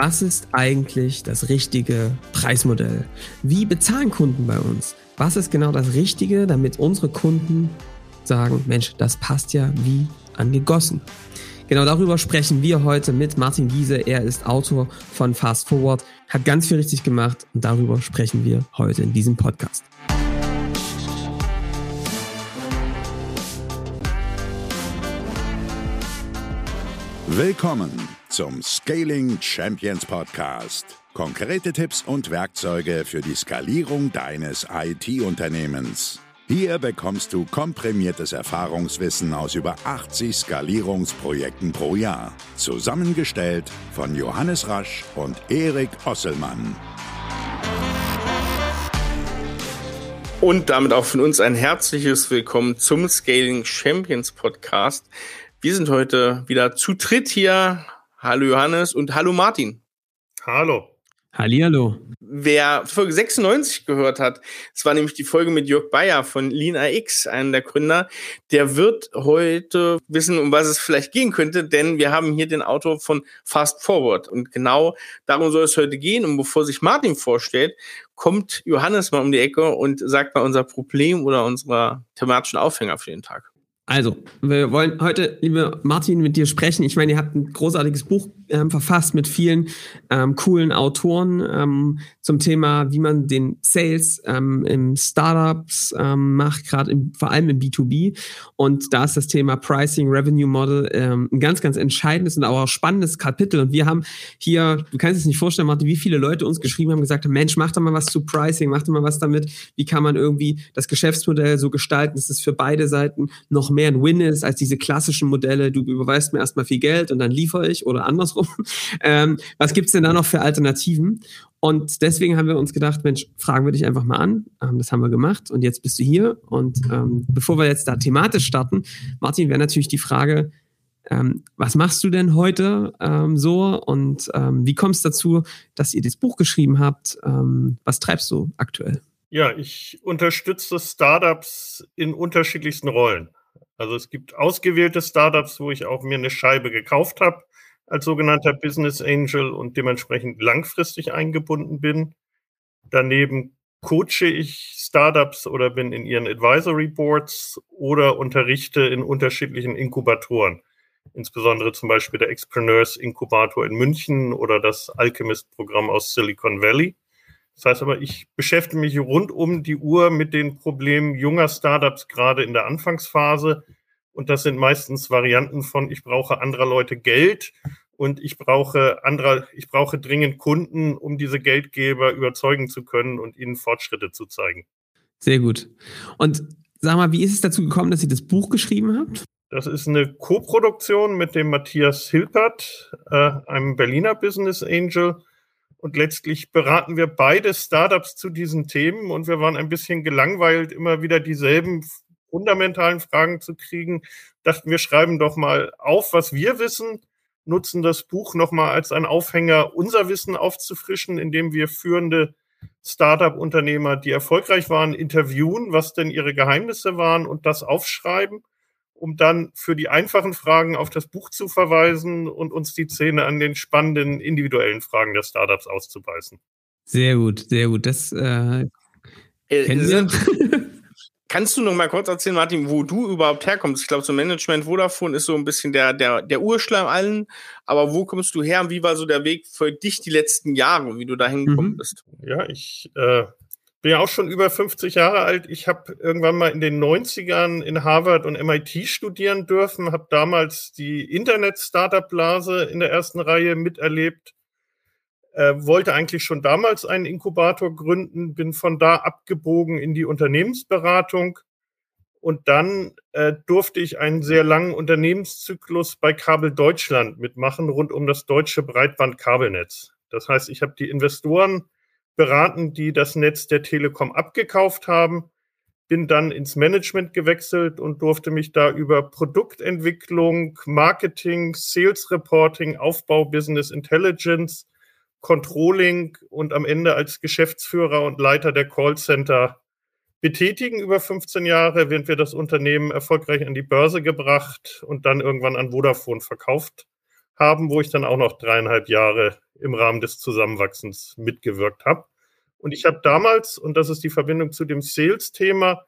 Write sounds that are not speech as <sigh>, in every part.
Was ist eigentlich das richtige Preismodell? Wie bezahlen Kunden bei uns? Was ist genau das Richtige, damit unsere Kunden sagen, Mensch, das passt ja wie angegossen? Genau darüber sprechen wir heute mit Martin Giese. Er ist Autor von Fast Forward, hat ganz viel richtig gemacht und darüber sprechen wir heute in diesem Podcast. Willkommen zum Scaling Champions Podcast. Konkrete Tipps und Werkzeuge für die Skalierung deines IT-Unternehmens. Hier bekommst du komprimiertes Erfahrungswissen aus über 80 Skalierungsprojekten pro Jahr. Zusammengestellt von Johannes Rasch und Erik Osselmann. Und damit auch von uns ein herzliches Willkommen zum Scaling Champions Podcast. Wir sind heute wieder zu dritt hier. Hallo Johannes und hallo Martin. Hallo. Hallihallo. Wer Folge 96 gehört hat, es war nämlich die Folge mit Jörg Bayer von Lean AX, einem der Gründer, der wird heute wissen, um was es vielleicht gehen könnte, denn wir haben hier den Autor von Fast Forward und genau darum soll es heute gehen. Und bevor sich Martin vorstellt, kommt Johannes mal um die Ecke und sagt mal unser Problem oder unserer thematischen Aufhänger für den Tag. Also, wir wollen heute, liebe Martin, mit dir sprechen. Ich meine, ihr habt ein großartiges Buch ähm, verfasst mit vielen ähm, coolen Autoren ähm, zum Thema, wie man den Sales ähm, im Startups ähm, macht, gerade vor allem im B2B. Und da ist das Thema Pricing, Revenue Model ähm, ein ganz, ganz entscheidendes und auch spannendes Kapitel. Und wir haben hier, du kannst es nicht vorstellen, Martin, wie viele Leute uns geschrieben haben, gesagt haben, Mensch, mach doch mal was zu Pricing, mach doch mal was damit. Wie kann man irgendwie das Geschäftsmodell so gestalten, dass es für beide Seiten noch mehr ein Win ist als diese klassischen Modelle, du überweist mir erstmal viel Geld und dann liefere ich oder andersrum. <laughs> Ähm, was gibt's denn da noch für Alternativen? Und deswegen haben wir uns gedacht, Mensch, fragen wir dich einfach mal an. Ähm, das haben wir gemacht und jetzt bist du hier. Und ähm, bevor wir jetzt da thematisch starten, Martin, wäre natürlich die Frage, ähm, was machst du denn heute ähm, so und ähm, wie kommst du dazu, dass ihr das Buch geschrieben habt? Ähm, was treibst du aktuell? Ja, ich unterstütze Startups in unterschiedlichsten Rollen. Also es gibt ausgewählte Startups, wo ich auch mir eine Scheibe gekauft habe als sogenannter Business Angel und dementsprechend langfristig eingebunden bin. Daneben coache ich Startups oder bin in ihren Advisory Boards oder unterrichte in unterschiedlichen Inkubatoren. Insbesondere zum Beispiel der Expreneurs Inkubator in München oder das Alchemist Programm aus Silicon Valley. Das heißt aber, ich beschäftige mich rund um die Uhr mit den Problemen junger Startups, gerade in der Anfangsphase. Und das sind meistens Varianten von, ich brauche anderer Leute Geld und ich brauche andere, ich brauche dringend Kunden, um diese Geldgeber überzeugen zu können und ihnen Fortschritte zu zeigen. Sehr gut. Und sag mal, wie ist es dazu gekommen, dass ihr das Buch geschrieben habt? Das ist eine Co-Produktion mit dem Matthias Hilpert, äh, einem Berliner Business Angel und letztlich beraten wir beide Startups zu diesen Themen und wir waren ein bisschen gelangweilt, immer wieder dieselben fundamentalen Fragen zu kriegen. Dachten wir schreiben doch mal auf, was wir wissen, nutzen das Buch nochmal als ein Aufhänger, unser Wissen aufzufrischen, indem wir führende Startup-Unternehmer, die erfolgreich waren, interviewen, was denn ihre Geheimnisse waren und das aufschreiben um dann für die einfachen Fragen auf das Buch zu verweisen und uns die Zähne an den spannenden individuellen Fragen der Startups auszubeißen. Sehr gut, sehr gut. Das äh, äh kennen wir. <laughs> Kannst du noch mal kurz erzählen, Martin, wo du überhaupt herkommst? Ich glaube, so Management Vodafone ist so ein bisschen der, der, der Urschleim allen. Aber wo kommst du her und wie war so der Weg für dich die letzten Jahre, wie du da hingekommen mhm. bist? Ja, ich äh, bin ja auch schon über 50 Jahre alt. Ich habe irgendwann mal in den 90ern in Harvard und MIT studieren dürfen, habe damals die Internet-Startup-Blase in der ersten Reihe miterlebt, äh, wollte eigentlich schon damals einen Inkubator gründen, bin von da abgebogen in die Unternehmensberatung und dann äh, durfte ich einen sehr langen Unternehmenszyklus bei Kabel Deutschland mitmachen, rund um das deutsche Breitbandkabelnetz. Das heißt, ich habe die Investoren beraten, die das Netz der Telekom abgekauft haben. Bin dann ins Management gewechselt und durfte mich da über Produktentwicklung, Marketing, Sales Reporting, Aufbau, Business Intelligence, Controlling und am Ende als Geschäftsführer und Leiter der Callcenter betätigen über 15 Jahre, während wir das Unternehmen erfolgreich an die Börse gebracht und dann irgendwann an Vodafone verkauft haben, wo ich dann auch noch dreieinhalb Jahre im Rahmen des Zusammenwachsens mitgewirkt habe. Und ich habe damals, und das ist die Verbindung zu dem Sales-Thema,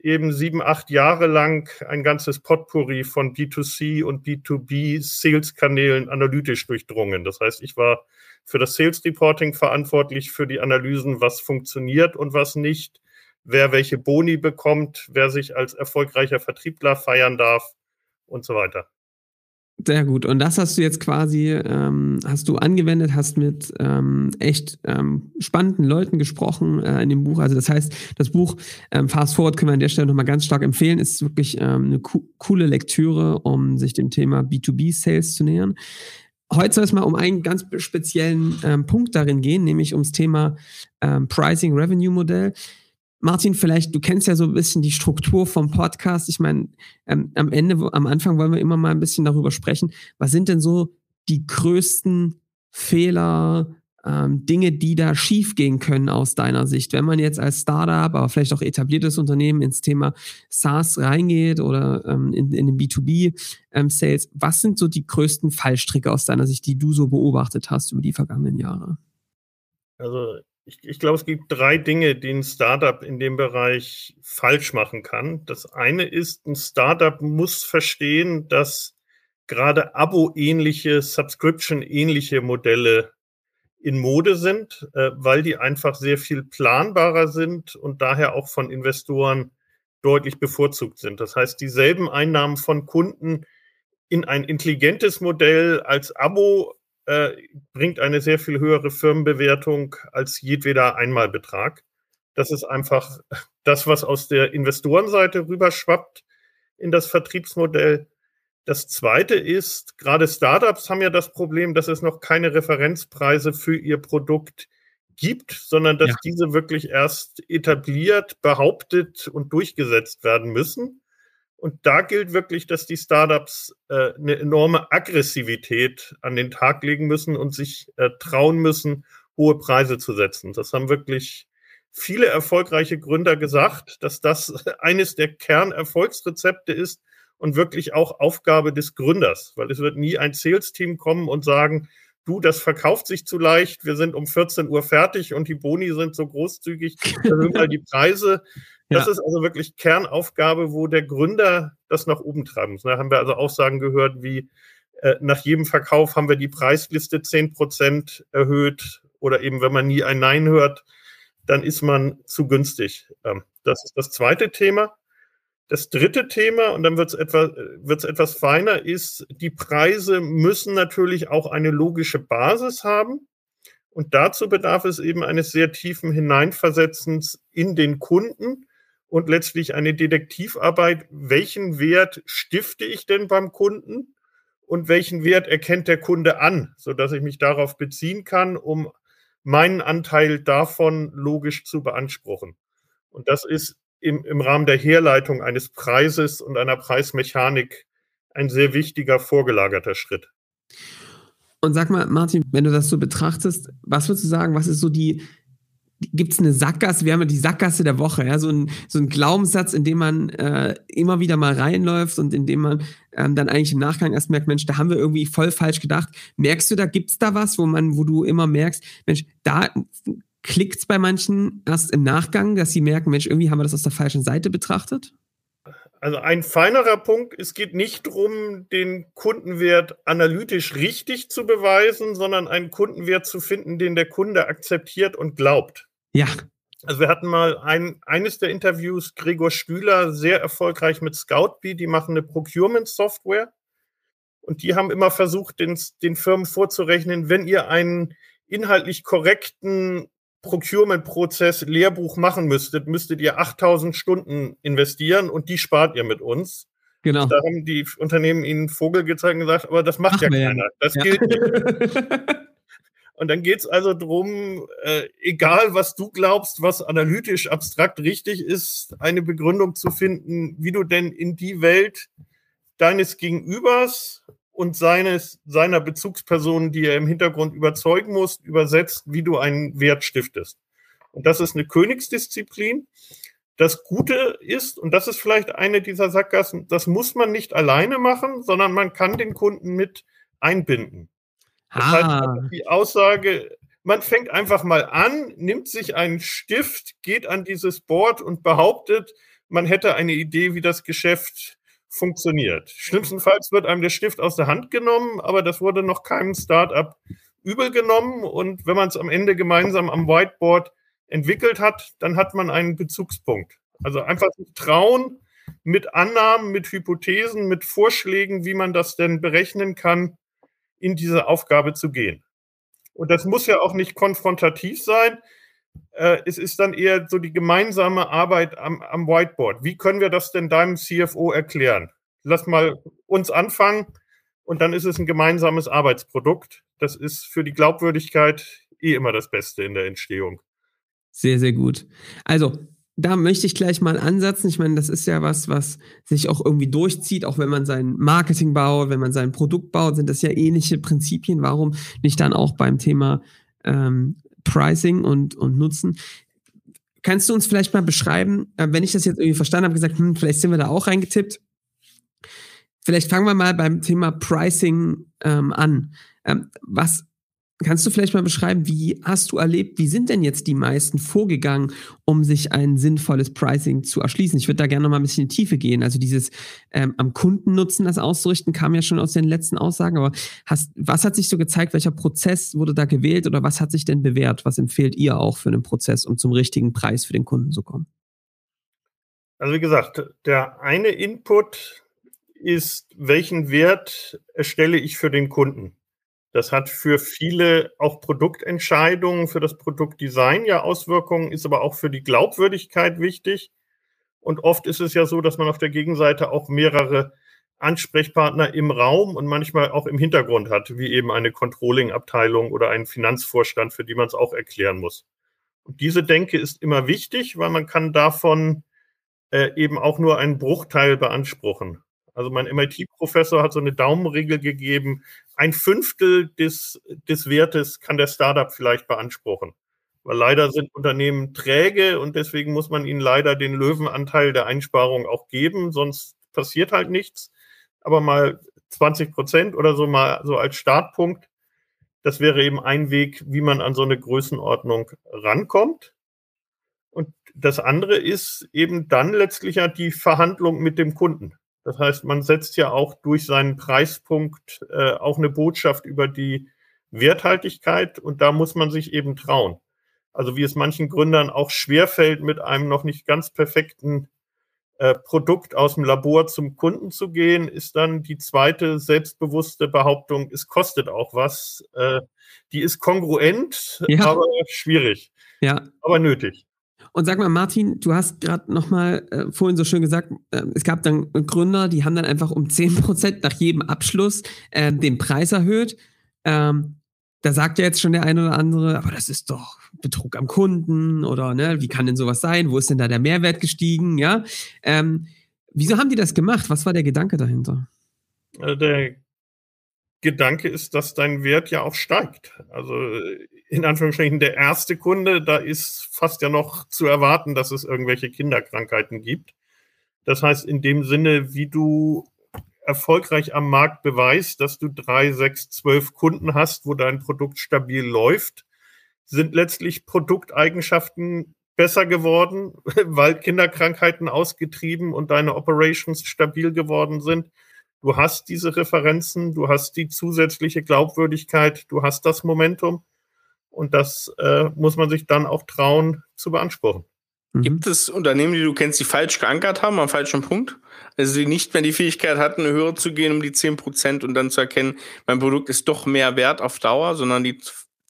eben sieben, acht Jahre lang ein ganzes Potpourri von B2C und B2B Sales-Kanälen analytisch durchdrungen. Das heißt, ich war für das Sales Reporting verantwortlich, für die Analysen, was funktioniert und was nicht, wer welche Boni bekommt, wer sich als erfolgreicher Vertriebler feiern darf und so weiter. Sehr gut. Und das hast du jetzt quasi, ähm, hast du angewendet, hast mit ähm, echt ähm, spannenden Leuten gesprochen äh, in dem Buch. Also das heißt, das Buch ähm, Fast Forward können wir an der Stelle nochmal ganz stark empfehlen. Ist wirklich ähm, eine co coole Lektüre, um sich dem Thema B2B-Sales zu nähern. Heute soll es mal um einen ganz speziellen ähm, Punkt darin gehen, nämlich ums Thema ähm, Pricing Revenue Modell. Martin, vielleicht, du kennst ja so ein bisschen die Struktur vom Podcast. Ich meine, ähm, am Ende, am Anfang wollen wir immer mal ein bisschen darüber sprechen. Was sind denn so die größten Fehler, ähm, Dinge, die da schiefgehen können aus deiner Sicht? Wenn man jetzt als Startup, aber vielleicht auch etabliertes Unternehmen ins Thema SaaS reingeht oder ähm, in, in den B2B-Sales, ähm, was sind so die größten Fallstricke aus deiner Sicht, die du so beobachtet hast über die vergangenen Jahre? Also ich, ich glaube, es gibt drei Dinge, die ein Startup in dem Bereich falsch machen kann. Das eine ist, ein Startup muss verstehen, dass gerade Abo-ähnliche, Subscription-ähnliche Modelle in Mode sind, äh, weil die einfach sehr viel planbarer sind und daher auch von Investoren deutlich bevorzugt sind. Das heißt, dieselben Einnahmen von Kunden in ein intelligentes Modell als Abo äh, bringt eine sehr viel höhere Firmenbewertung als jedweder Einmalbetrag. Das ist einfach das, was aus der Investorenseite rüberschwappt in das Vertriebsmodell. Das zweite ist, gerade Startups haben ja das Problem, dass es noch keine Referenzpreise für ihr Produkt gibt, sondern dass ja. diese wirklich erst etabliert, behauptet und durchgesetzt werden müssen. Und da gilt wirklich, dass die Startups äh, eine enorme Aggressivität an den Tag legen müssen und sich äh, trauen müssen, hohe Preise zu setzen. Das haben wirklich viele erfolgreiche Gründer gesagt, dass das <laughs> eines der Kernerfolgsrezepte ist und wirklich auch Aufgabe des Gründers, weil es wird nie ein Sales-Team kommen und sagen, du, das verkauft sich zu leicht, wir sind um 14 Uhr fertig und die Boni sind so großzügig, erhöhen mal <laughs> die Preise. Das ja. ist also wirklich Kernaufgabe, wo der Gründer das nach oben treiben muss. Da haben wir also Aussagen gehört wie, äh, nach jedem Verkauf haben wir die Preisliste zehn Prozent erhöht oder eben, wenn man nie ein Nein hört, dann ist man zu günstig. Ähm, das ist das zweite Thema. Das dritte Thema, und dann wird es etwas, wird's etwas feiner, ist, die Preise müssen natürlich auch eine logische Basis haben. Und dazu bedarf es eben eines sehr tiefen Hineinversetzens in den Kunden und letztlich eine Detektivarbeit, welchen Wert stifte ich denn beim Kunden und welchen Wert erkennt der Kunde an, sodass ich mich darauf beziehen kann, um meinen Anteil davon logisch zu beanspruchen. Und das ist im, im Rahmen der Herleitung eines Preises und einer Preismechanik ein sehr wichtiger vorgelagerter Schritt. Und sag mal, Martin, wenn du das so betrachtest, was würdest du sagen, was ist so die, gibt es eine Sackgasse, wir haben ja die Sackgasse der Woche, ja, so ein, so ein Glaubenssatz, in dem man äh, immer wieder mal reinläuft und in dem man ähm, dann eigentlich im Nachgang erst merkt, Mensch, da haben wir irgendwie voll falsch gedacht. Merkst du, da gibt's da was, wo man, wo du immer merkst, Mensch, da klickt's bei manchen erst im Nachgang, dass sie merken, Mensch, irgendwie haben wir das aus der falschen Seite betrachtet? Also ein feinerer Punkt, es geht nicht darum, den Kundenwert analytisch richtig zu beweisen, sondern einen Kundenwert zu finden, den der Kunde akzeptiert und glaubt. Ja. Also wir hatten mal ein, eines der Interviews, Gregor Stühler, sehr erfolgreich mit Scoutbee, die machen eine Procurement-Software. Und die haben immer versucht, den, den Firmen vorzurechnen, wenn ihr einen inhaltlich korrekten Procurement-Prozess Lehrbuch machen müsstet, müsstet ihr 8000 Stunden investieren und die spart ihr mit uns. Genau. Da haben die Unternehmen ihnen Vogel gezeigt und gesagt, aber das macht Ach, ja keiner. Das ja. gilt <laughs> nicht. Und dann geht es also darum, äh, egal was du glaubst, was analytisch abstrakt richtig ist, eine Begründung zu finden, wie du denn in die Welt deines Gegenübers und seines, seiner Bezugsperson, die er im Hintergrund überzeugen muss, übersetzt, wie du einen Wert stiftest. Und das ist eine Königsdisziplin. Das Gute ist, und das ist vielleicht eine dieser Sackgassen, das muss man nicht alleine machen, sondern man kann den Kunden mit einbinden. Das Ah. heißt, die Aussage, man fängt einfach mal an, nimmt sich einen Stift, geht an dieses Board und behauptet, man hätte eine Idee, wie das Geschäft funktioniert. Schlimmstenfalls wird einem der Stift aus der Hand genommen, aber das wurde noch keinem Startup übel genommen. Und wenn man es am Ende gemeinsam am Whiteboard entwickelt hat, dann hat man einen Bezugspunkt. Also einfach trauen, mit Annahmen, mit Hypothesen, mit Vorschlägen, wie man das denn berechnen kann, in diese Aufgabe zu gehen. Und das muss ja auch nicht konfrontativ sein. Äh, es ist dann eher so die gemeinsame Arbeit am, am Whiteboard. Wie können wir das denn deinem CFO erklären? Lass mal uns anfangen und dann ist es ein gemeinsames Arbeitsprodukt. Das ist für die Glaubwürdigkeit eh immer das Beste in der Entstehung. Sehr, sehr gut. Also, da möchte ich gleich mal ansetzen. Ich meine, das ist ja was, was sich auch irgendwie durchzieht, auch wenn man sein Marketing baut, wenn man sein Produkt baut, sind das ja ähnliche Prinzipien. Warum nicht dann auch beim Thema ähm, Pricing und, und Nutzen? Kannst du uns vielleicht mal beschreiben, äh, wenn ich das jetzt irgendwie verstanden habe, gesagt, hm, vielleicht sind wir da auch reingetippt. Vielleicht fangen wir mal beim Thema Pricing ähm, an. Ähm, was kannst du vielleicht mal beschreiben, wie hast du erlebt, wie sind denn jetzt die meisten vorgegangen, um sich ein sinnvolles Pricing zu erschließen? Ich würde da gerne noch mal ein bisschen in die Tiefe gehen. Also dieses ähm, am Kundennutzen das auszurichten, kam ja schon aus den letzten Aussagen, aber hast, was hat sich so gezeigt, welcher Prozess wurde da gewählt oder was hat sich denn bewährt? Was empfehlt ihr auch für einen Prozess, um zum richtigen Preis für den Kunden zu kommen? Also wie gesagt, der eine Input ist, welchen Wert erstelle ich für den Kunden? Das hat für viele auch Produktentscheidungen, für das Produktdesign ja Auswirkungen, ist aber auch für die Glaubwürdigkeit wichtig. Und oft ist es ja so, dass man auf der Gegenseite auch mehrere Ansprechpartner im Raum und manchmal auch im Hintergrund hat, wie eben eine Controlling-Abteilung oder einen Finanzvorstand, für die man es auch erklären muss. Und diese Denke ist immer wichtig, weil man kann davon äh, eben auch nur einen Bruchteil beanspruchen. Also mein MIT-Professor hat so eine Daumenregel gegeben, ein Fünftel des, des Wertes kann der Startup vielleicht beanspruchen. Weil leider sind Unternehmen träge und deswegen muss man ihnen leider den Löwenanteil der Einsparung auch geben, sonst passiert halt nichts. Aber mal 20 Prozent oder so mal so als Startpunkt, das wäre eben ein Weg, wie man an so eine Größenordnung rankommt. Und das andere ist eben dann letztlich ja die Verhandlung mit dem Kunden. Das heißt, man setzt ja auch durch seinen Preispunkt äh, auch eine Botschaft über die Werthaltigkeit und da muss man sich eben trauen. Also wie es manchen Gründern auch schwerfällt, mit einem noch nicht ganz perfekten äh, Produkt aus dem Labor zum Kunden zu gehen, ist dann die zweite selbstbewusste Behauptung, es kostet auch was. Äh, die ist kongruent, Ja. aber schwierig, Ja, aber nötig. Und sag mal, Martin, du hast gerade noch mal äh, vorhin so schön gesagt, äh, es gab dann Gründer, die haben dann einfach um 10% nach jedem Abschluss äh, den Preis erhöht. Ähm, da sagt ja jetzt schon der eine oder andere, aber das ist doch Betrug am Kunden oder ne, wie kann denn sowas sein? Wo ist denn da der Mehrwert gestiegen? Ja, ähm, wieso haben die das gemacht? Was war der Gedanke dahinter? Also der Gedanke ist, dass dein Wert ja auch steigt. Also äh, in Anführungsstrichen der erste Kunde, da ist fast ja noch zu erwarten, dass es irgendwelche Kinderkrankheiten gibt. Das heißt, in dem Sinne, wie du erfolgreich am Markt beweist, dass du drei, sechs, zwölf Kunden hast, wo dein Produkt stabil läuft, sind letztlich Produkteigenschaften besser geworden, <laughs> weil Kinderkrankheiten ausgetrieben und deine Operations stabil geworden sind. Du hast diese Referenzen, du hast die zusätzliche Glaubwürdigkeit, du hast das Momentum und das äh, muss man sich dann auch trauen zu beanspruchen. Mhm. Gibt es Unternehmen, die du kennst, die falsch geankert haben, am falschen Punkt? Also die nicht mehr die Fähigkeit hatten, höher zu gehen um die 10% und dann zu erkennen, mein Produkt ist doch mehr wert auf Dauer, sondern die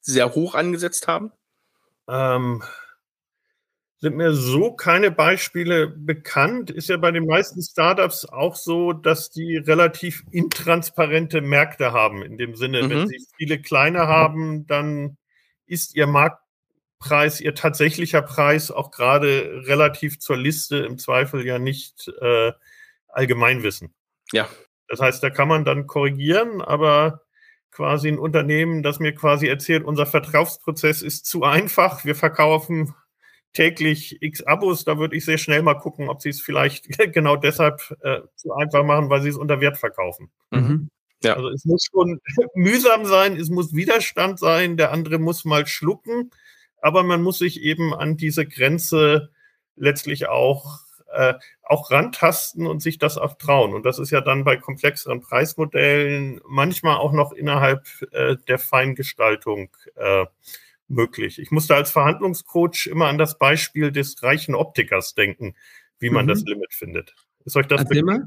sehr hoch angesetzt haben? Ähm, sind mir so keine Beispiele bekannt. Ist ja bei den meisten Startups auch so, dass die relativ intransparente Märkte haben. In dem Sinne, wenn Mhm. sie viele kleine haben, dann ist ihr Marktpreis, ihr tatsächlicher Preis auch gerade relativ zur Liste im Zweifel ja nicht äh, Allgemeinwissen. Ja. Das heißt, da kann man dann korrigieren, aber quasi ein Unternehmen, das mir quasi erzählt, unser Verkaufsprozess ist zu einfach, wir verkaufen täglich x Abos, da würde ich sehr schnell mal gucken, ob sie es vielleicht <laughs> genau deshalb äh, zu einfach machen, weil sie es unter Wert verkaufen. Mhm. Ja. Also es muss schon <laughs> mühsam sein, es muss Widerstand sein, der andere muss mal schlucken, aber man muss sich eben an diese Grenze letztlich auch, äh, auch rantasten und sich das auch trauen. Und das ist ja dann bei komplexeren Preismodellen manchmal auch noch innerhalb äh, der Feingestaltung äh, möglich. Ich musste als Verhandlungscoach immer an das Beispiel des reichen Optikers denken, wie man mhm. das Limit findet. Ist euch das bekannt?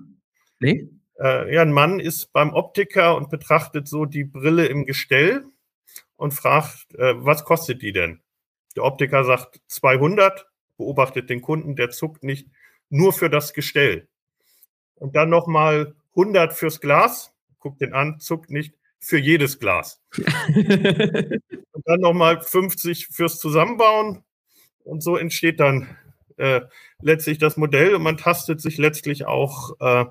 Nee? Äh, ja, ein Mann ist beim Optiker und betrachtet so die Brille im Gestell und fragt, äh, was kostet die denn? Der Optiker sagt 200, beobachtet den Kunden, der zuckt nicht, nur für das Gestell. Und dann nochmal 100 fürs Glas, guckt den an, zuckt nicht, für jedes Glas. <laughs> und dann nochmal 50 fürs Zusammenbauen. Und so entsteht dann äh, letztlich das Modell und man tastet sich letztlich auch äh,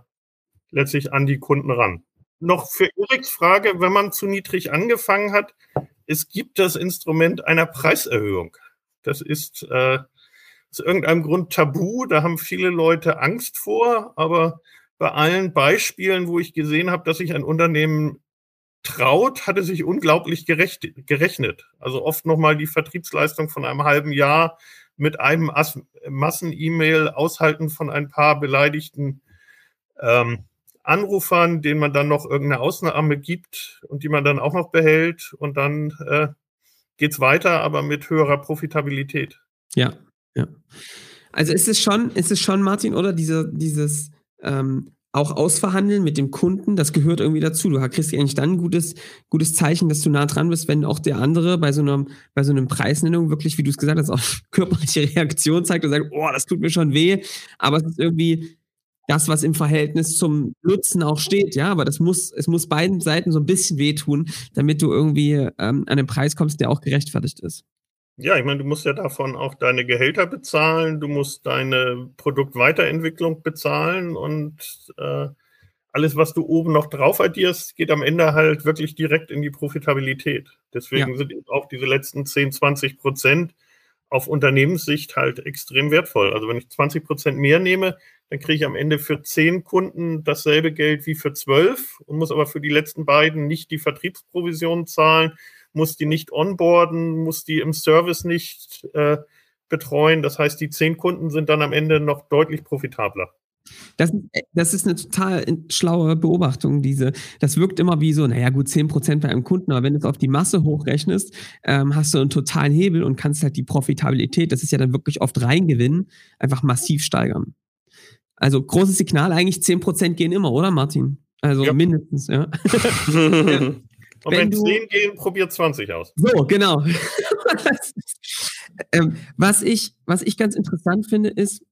letztlich an die Kunden ran. Noch für Eriks Frage, wenn man zu niedrig angefangen hat, es gibt das Instrument einer Preiserhöhung. Das ist äh, aus irgendeinem Grund tabu, da haben viele Leute Angst vor, aber bei allen Beispielen, wo ich gesehen habe, dass sich ein Unternehmen traut, hatte sich unglaublich gerecht, gerechnet. Also oft nochmal die Vertriebsleistung von einem halben Jahr mit einem Massen-E-Mail aushalten von ein paar beleidigten ähm, Anrufern, denen man dann noch irgendeine Ausnahme gibt und die man dann auch noch behält und dann äh, geht es weiter, aber mit höherer Profitabilität. Ja, ja. Also ist es schon, ist es schon, Martin, oder diese, dieses ähm, auch ausverhandeln mit dem Kunden, das gehört irgendwie dazu. Du kriegst eigentlich dann ein gutes, gutes Zeichen, dass du nah dran bist, wenn auch der andere bei so einer, bei so einem Preisnennung wirklich, wie du es gesagt hast, auch <laughs> körperliche Reaktion zeigt und sagt, oh, das tut mir schon weh. Aber es ist irgendwie das, was im Verhältnis zum Nutzen auch steht, ja. Aber das muss, es muss beiden Seiten so ein bisschen wehtun, damit du irgendwie ähm, an einen Preis kommst, der auch gerechtfertigt ist. Ja, ich meine, du musst ja davon auch deine Gehälter bezahlen, du musst deine Produktweiterentwicklung bezahlen und äh, alles, was du oben noch drauf addierst, geht am Ende halt wirklich direkt in die Profitabilität. Deswegen ja. sind auch diese letzten 10, 20 Prozent auf Unternehmenssicht halt extrem wertvoll. Also wenn ich 20 Prozent mehr nehme, dann kriege ich am Ende für 10 Kunden dasselbe Geld wie für 12 und muss aber für die letzten beiden nicht die Vertriebsprovision zahlen, muss die nicht onboarden, muss die im Service nicht äh, betreuen. Das heißt, die zehn Kunden sind dann am Ende noch deutlich profitabler. Das, das ist eine total schlaue Beobachtung, diese. Das wirkt immer wie so, naja, gut, 10% bei einem Kunden, aber wenn du es auf die Masse hochrechnest, ähm, hast du einen totalen Hebel und kannst halt die Profitabilität, das ist ja dann wirklich oft reingewinnen, einfach massiv steigern. Also großes Signal, eigentlich 10% gehen immer, oder Martin? Also ja. mindestens, ja. <laughs> Und wenn, wenn 10 gehen, probiert 20 aus. So, genau. <laughs> ähm, was, ich, was ich ganz interessant finde, ist,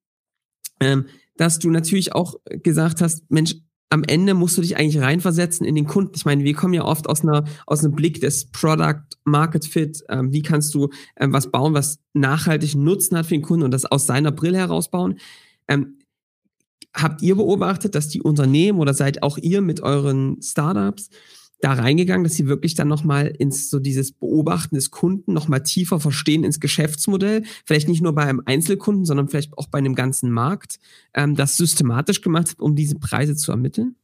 ähm, dass du natürlich auch gesagt hast, Mensch, am Ende musst du dich eigentlich reinversetzen in den Kunden. Ich meine, wir kommen ja oft aus einer aus einem Blick des Product Market Fit. Ähm, wie kannst du ähm, was bauen, was nachhaltigen Nutzen hat für den Kunden und das aus seiner Brille herausbauen? Ähm, habt ihr beobachtet, dass die Unternehmen oder seid auch ihr mit euren Startups da reingegangen, dass sie wirklich dann nochmal ins so dieses Beobachten des Kunden nochmal tiefer verstehen ins Geschäftsmodell, vielleicht nicht nur bei einem Einzelkunden, sondern vielleicht auch bei einem ganzen Markt, ähm, das systematisch gemacht hat, um diese Preise zu ermitteln?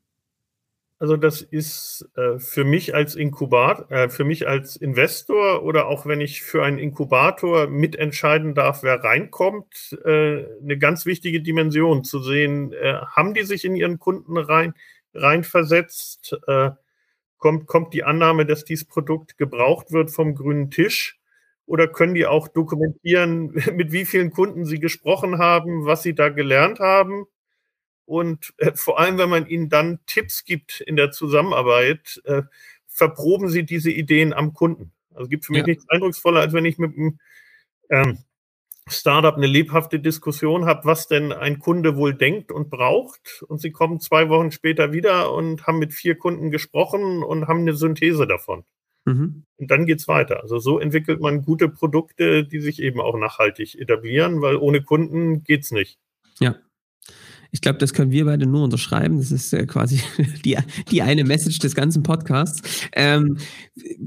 Also das ist äh, für mich als Inkubator, äh, für mich als Investor oder auch wenn ich für einen Inkubator mitentscheiden darf, wer reinkommt, äh, eine ganz wichtige Dimension zu sehen, äh, haben die sich in ihren Kunden rein reinversetzt, äh, Kommt, kommt die Annahme, dass dieses Produkt gebraucht wird vom grünen Tisch? Oder können die auch dokumentieren, <laughs> mit wie vielen Kunden sie gesprochen haben, was sie da gelernt haben? Und äh, vor allem, wenn man ihnen dann Tipps gibt in der Zusammenarbeit, äh, verproben sie diese Ideen am Kunden. Also gibt für mich ja. nichts eindrucksvoller, als wenn ich mit einem ähm, Startup eine lebhafte Diskussion habe, was denn ein Kunde wohl denkt und braucht. Und sie kommen zwei Wochen später wieder und haben mit vier Kunden gesprochen und haben eine Synthese davon. Mhm. Und dann geht's weiter. Also so entwickelt man gute Produkte, die sich eben auch nachhaltig etablieren, weil ohne Kunden geht's nicht. Ja. Ich glaube, das können wir beide nur unterschreiben. Das ist äh, quasi <laughs> die, die eine Message des ganzen Podcasts. Ähm,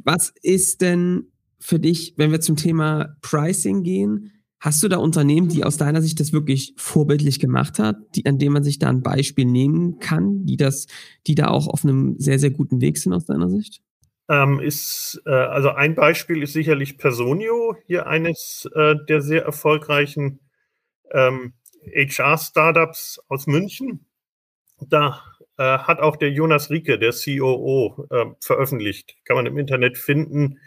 was ist denn für dich, wenn wir zum Thema Pricing gehen, Hast du da Unternehmen, die aus deiner Sicht das wirklich vorbildlich gemacht hat, die, an dem man sich da ein Beispiel nehmen kann, die das, die da auch auf einem sehr, sehr guten Weg sind aus deiner Sicht? Ähm, ist, äh, also ein Beispiel ist sicherlich Personio, hier eines äh, der sehr erfolgreichen ähm, HR-Startups aus München. Da äh, hat auch der Jonas Rieke, der COO, äh, veröffentlicht. Kann man im Internet finden,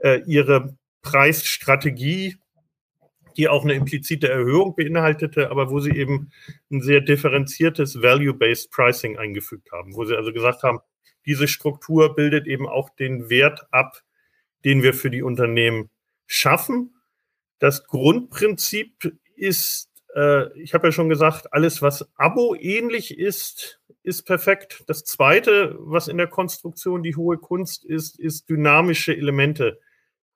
äh, ihre Preisstrategie, die auch eine implizite Erhöhung beinhaltete, aber wo sie eben ein sehr differenziertes Value-Based Pricing eingefügt haben, wo sie also gesagt haben, diese Struktur bildet eben auch den Wert ab, den wir für die Unternehmen schaffen. Das Grundprinzip ist, äh, ich habe ja schon gesagt, alles, was Abo ähnlich ist, ist perfekt. Das Zweite, was in der Konstruktion die hohe Kunst ist, ist dynamische Elemente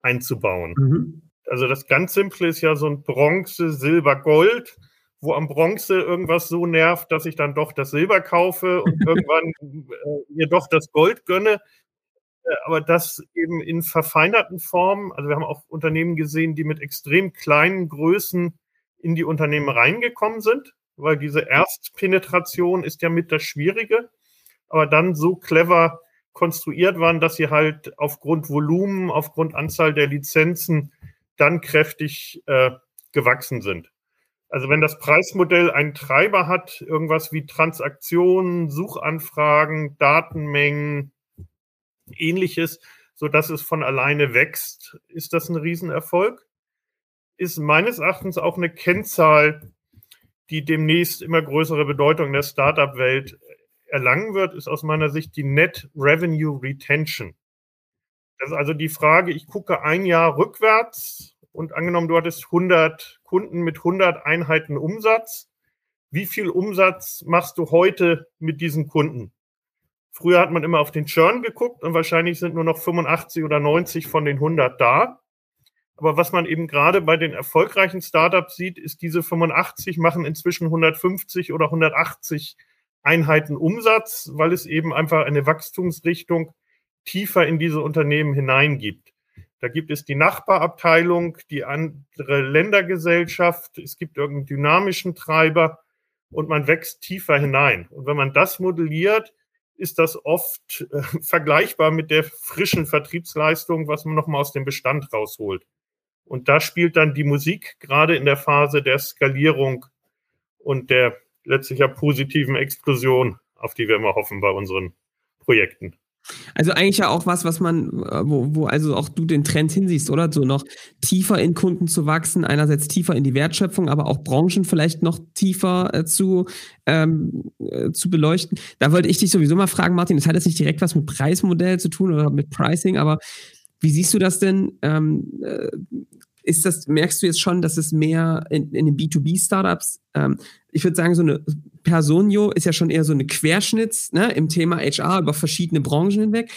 einzubauen. Mhm. Also das ganz Simple ist ja so ein Bronze, Silber, Gold, wo am Bronze irgendwas so nervt, dass ich dann doch das Silber kaufe und <laughs> irgendwann äh, mir doch das Gold gönne. Äh, aber das eben in verfeinerten Formen. Also wir haben auch Unternehmen gesehen, die mit extrem kleinen Größen in die Unternehmen reingekommen sind weil diese Erstpenetration ist ja mit das Schwierige, aber dann so clever konstruiert waren, dass sie halt aufgrund Volumen, aufgrund Anzahl der Lizenzen dann kräftig äh, gewachsen sind. Also wenn das Preismodell einen Treiber hat, irgendwas wie Transaktionen, Suchanfragen, Datenmengen, ähnliches, so dass es von alleine wächst, ist das ein Riesenerfolg. Ist meines Erachtens auch eine Kennzahl die demnächst immer größere Bedeutung in der Startup-Welt erlangen wird, ist aus meiner Sicht die Net Revenue Retention. Das ist also die Frage, ich gucke ein Jahr rückwärts und angenommen, du hattest 100 Kunden mit 100 Einheiten Umsatz. Wie viel Umsatz machst du heute mit diesen Kunden? Früher hat man immer auf den Churn geguckt und wahrscheinlich sind nur noch 85 oder 90 von den 100 da. Aber was man eben gerade bei den erfolgreichen Startups sieht, ist, diese 85 machen inzwischen 150 oder 180 Einheiten Umsatz, weil es eben einfach eine Wachstumsrichtung tiefer in diese Unternehmen hineingibt. Da gibt es die Nachbarabteilung, die andere Ländergesellschaft, es gibt irgendeinen dynamischen Treiber und man wächst tiefer hinein. Und wenn man das modelliert, ist das oft äh, <laughs> vergleichbar mit der frischen Vertriebsleistung, was man nochmal aus dem Bestand rausholt. Und da spielt dann die Musik gerade in der Phase der Skalierung und der letztlich ja positiven Explosion, auf die wir immer hoffen bei unseren Projekten. Also eigentlich ja auch was, was man, äh, wo, wo also auch du den Trend hinsiehst, oder? So noch tiefer in Kunden zu wachsen, einerseits tiefer in die Wertschöpfung, aber auch Branchen vielleicht noch tiefer äh, zu, ähm, äh, zu beleuchten. Da wollte ich dich sowieso mal fragen, Martin, das hat jetzt nicht direkt was mit Preismodell zu tun oder mit Pricing, aber wie siehst du das denn? Ähm, äh, ist das, merkst du jetzt schon, dass es mehr in, in den B2B-Startups, ähm, ich würde sagen, so eine Personio ist ja schon eher so eine Querschnitts ne, im Thema HR über verschiedene Branchen hinweg.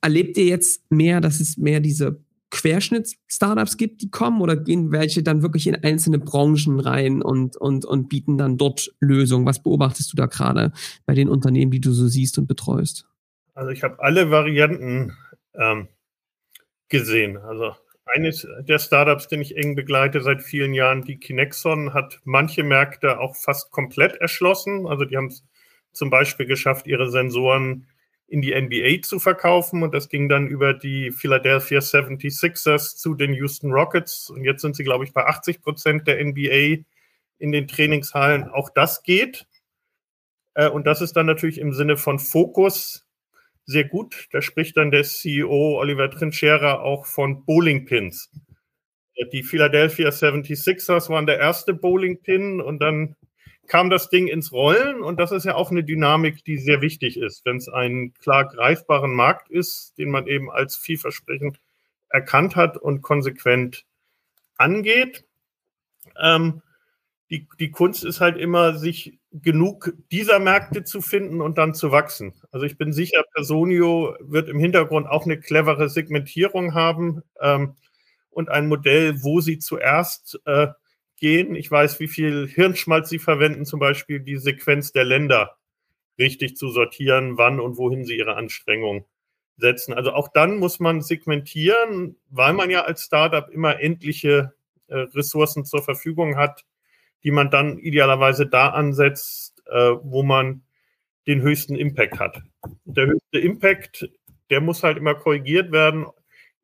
Erlebt ihr jetzt mehr, dass es mehr diese Querschnitts-Startups gibt, die kommen, oder gehen welche dann wirklich in einzelne Branchen rein und, und, und bieten dann dort Lösungen? Was beobachtest du da gerade bei den Unternehmen, die du so siehst und betreust? Also ich habe alle Varianten ähm, gesehen. Also eines der Startups, den ich eng begleite seit vielen Jahren, die Kinexon, hat manche Märkte auch fast komplett erschlossen. Also die haben es zum Beispiel geschafft, ihre Sensoren in die NBA zu verkaufen und das ging dann über die Philadelphia 76ers zu den Houston Rockets und jetzt sind sie, glaube ich, bei 80 Prozent der NBA in den Trainingshallen. Auch das geht. Äh, und das ist dann natürlich im Sinne von Fokus sehr gut. Da spricht dann der CEO Oliver Trinchera auch von Bowling Pins. Die Philadelphia 76ers waren der erste Bowling Pin und dann kam das Ding ins Rollen und das ist ja auch eine Dynamik, die sehr wichtig ist, wenn es einen klar greifbaren Markt ist, den man eben als vielversprechend erkannt hat und konsequent angeht. Ähm, die, die Kunst ist halt immer, sich genug dieser Märkte zu finden und dann zu wachsen. Also ich bin sicher, Personio wird im Hintergrund auch eine clevere Segmentierung haben ähm, und ein Modell, wo sie zuerst äh, gehen. Ich weiß, wie viel Hirnschmalz sie verwenden, zum Beispiel die Sequenz der Länder richtig zu sortieren, wann und wohin sie ihre Anstrengungen setzen. Also auch dann muss man segmentieren, weil man ja als Startup immer endliche äh, Ressourcen zur Verfügung hat, die man dann idealerweise da ansetzt, äh, wo man den höchsten Impact hat. Der höchste Impact, der muss halt immer korrigiert werden.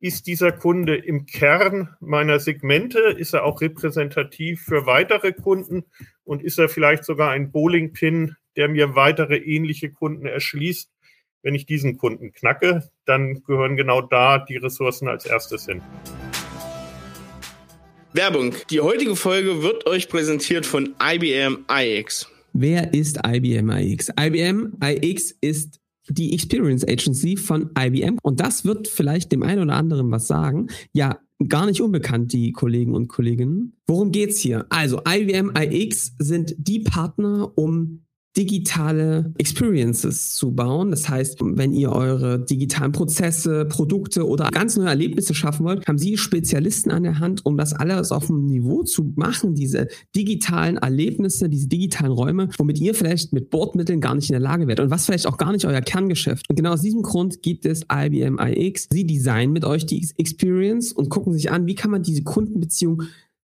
Ist dieser Kunde im Kern meiner Segmente? Ist er auch repräsentativ für weitere Kunden? Und ist er vielleicht sogar ein Bowling-Pin, der mir weitere ähnliche Kunden erschließt? Wenn ich diesen Kunden knacke, dann gehören genau da die Ressourcen als erstes hin. Werbung. Die heutige Folge wird euch präsentiert von IBM iX. Wer ist IBM iX? IBM iX ist die Experience Agency von IBM und das wird vielleicht dem einen oder anderen was sagen. Ja, gar nicht unbekannt, die Kollegen und Kolleginnen. Worum geht's hier? Also IBM iX sind die Partner, um digitale Experiences zu bauen. Das heißt, wenn ihr eure digitalen Prozesse, Produkte oder ganz neue Erlebnisse schaffen wollt, haben Sie Spezialisten an der Hand, um das alles auf einem Niveau zu machen, diese digitalen Erlebnisse, diese digitalen Räume, womit ihr vielleicht mit Bordmitteln gar nicht in der Lage wärt und was vielleicht auch gar nicht euer Kerngeschäft. Und genau aus diesem Grund gibt es IBM iX. Sie designen mit euch die Experience und gucken sich an, wie kann man diese Kundenbeziehung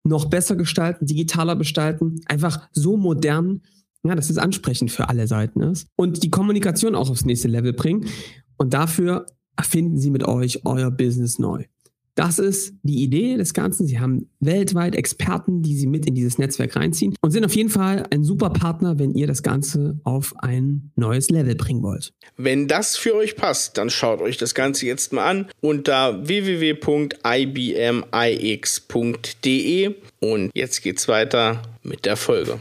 noch besser gestalten, digitaler gestalten, einfach so modern, ja, dass es ansprechend für alle Seiten ist und die Kommunikation auch aufs nächste Level bringen. Und dafür erfinden sie mit euch euer Business neu. Das ist die Idee des Ganzen. Sie haben weltweit Experten, die sie mit in dieses Netzwerk reinziehen und sind auf jeden Fall ein super Partner, wenn ihr das Ganze auf ein neues Level bringen wollt. Wenn das für euch passt, dann schaut euch das Ganze jetzt mal an unter www.ibmix.de und jetzt geht's weiter mit der Folge.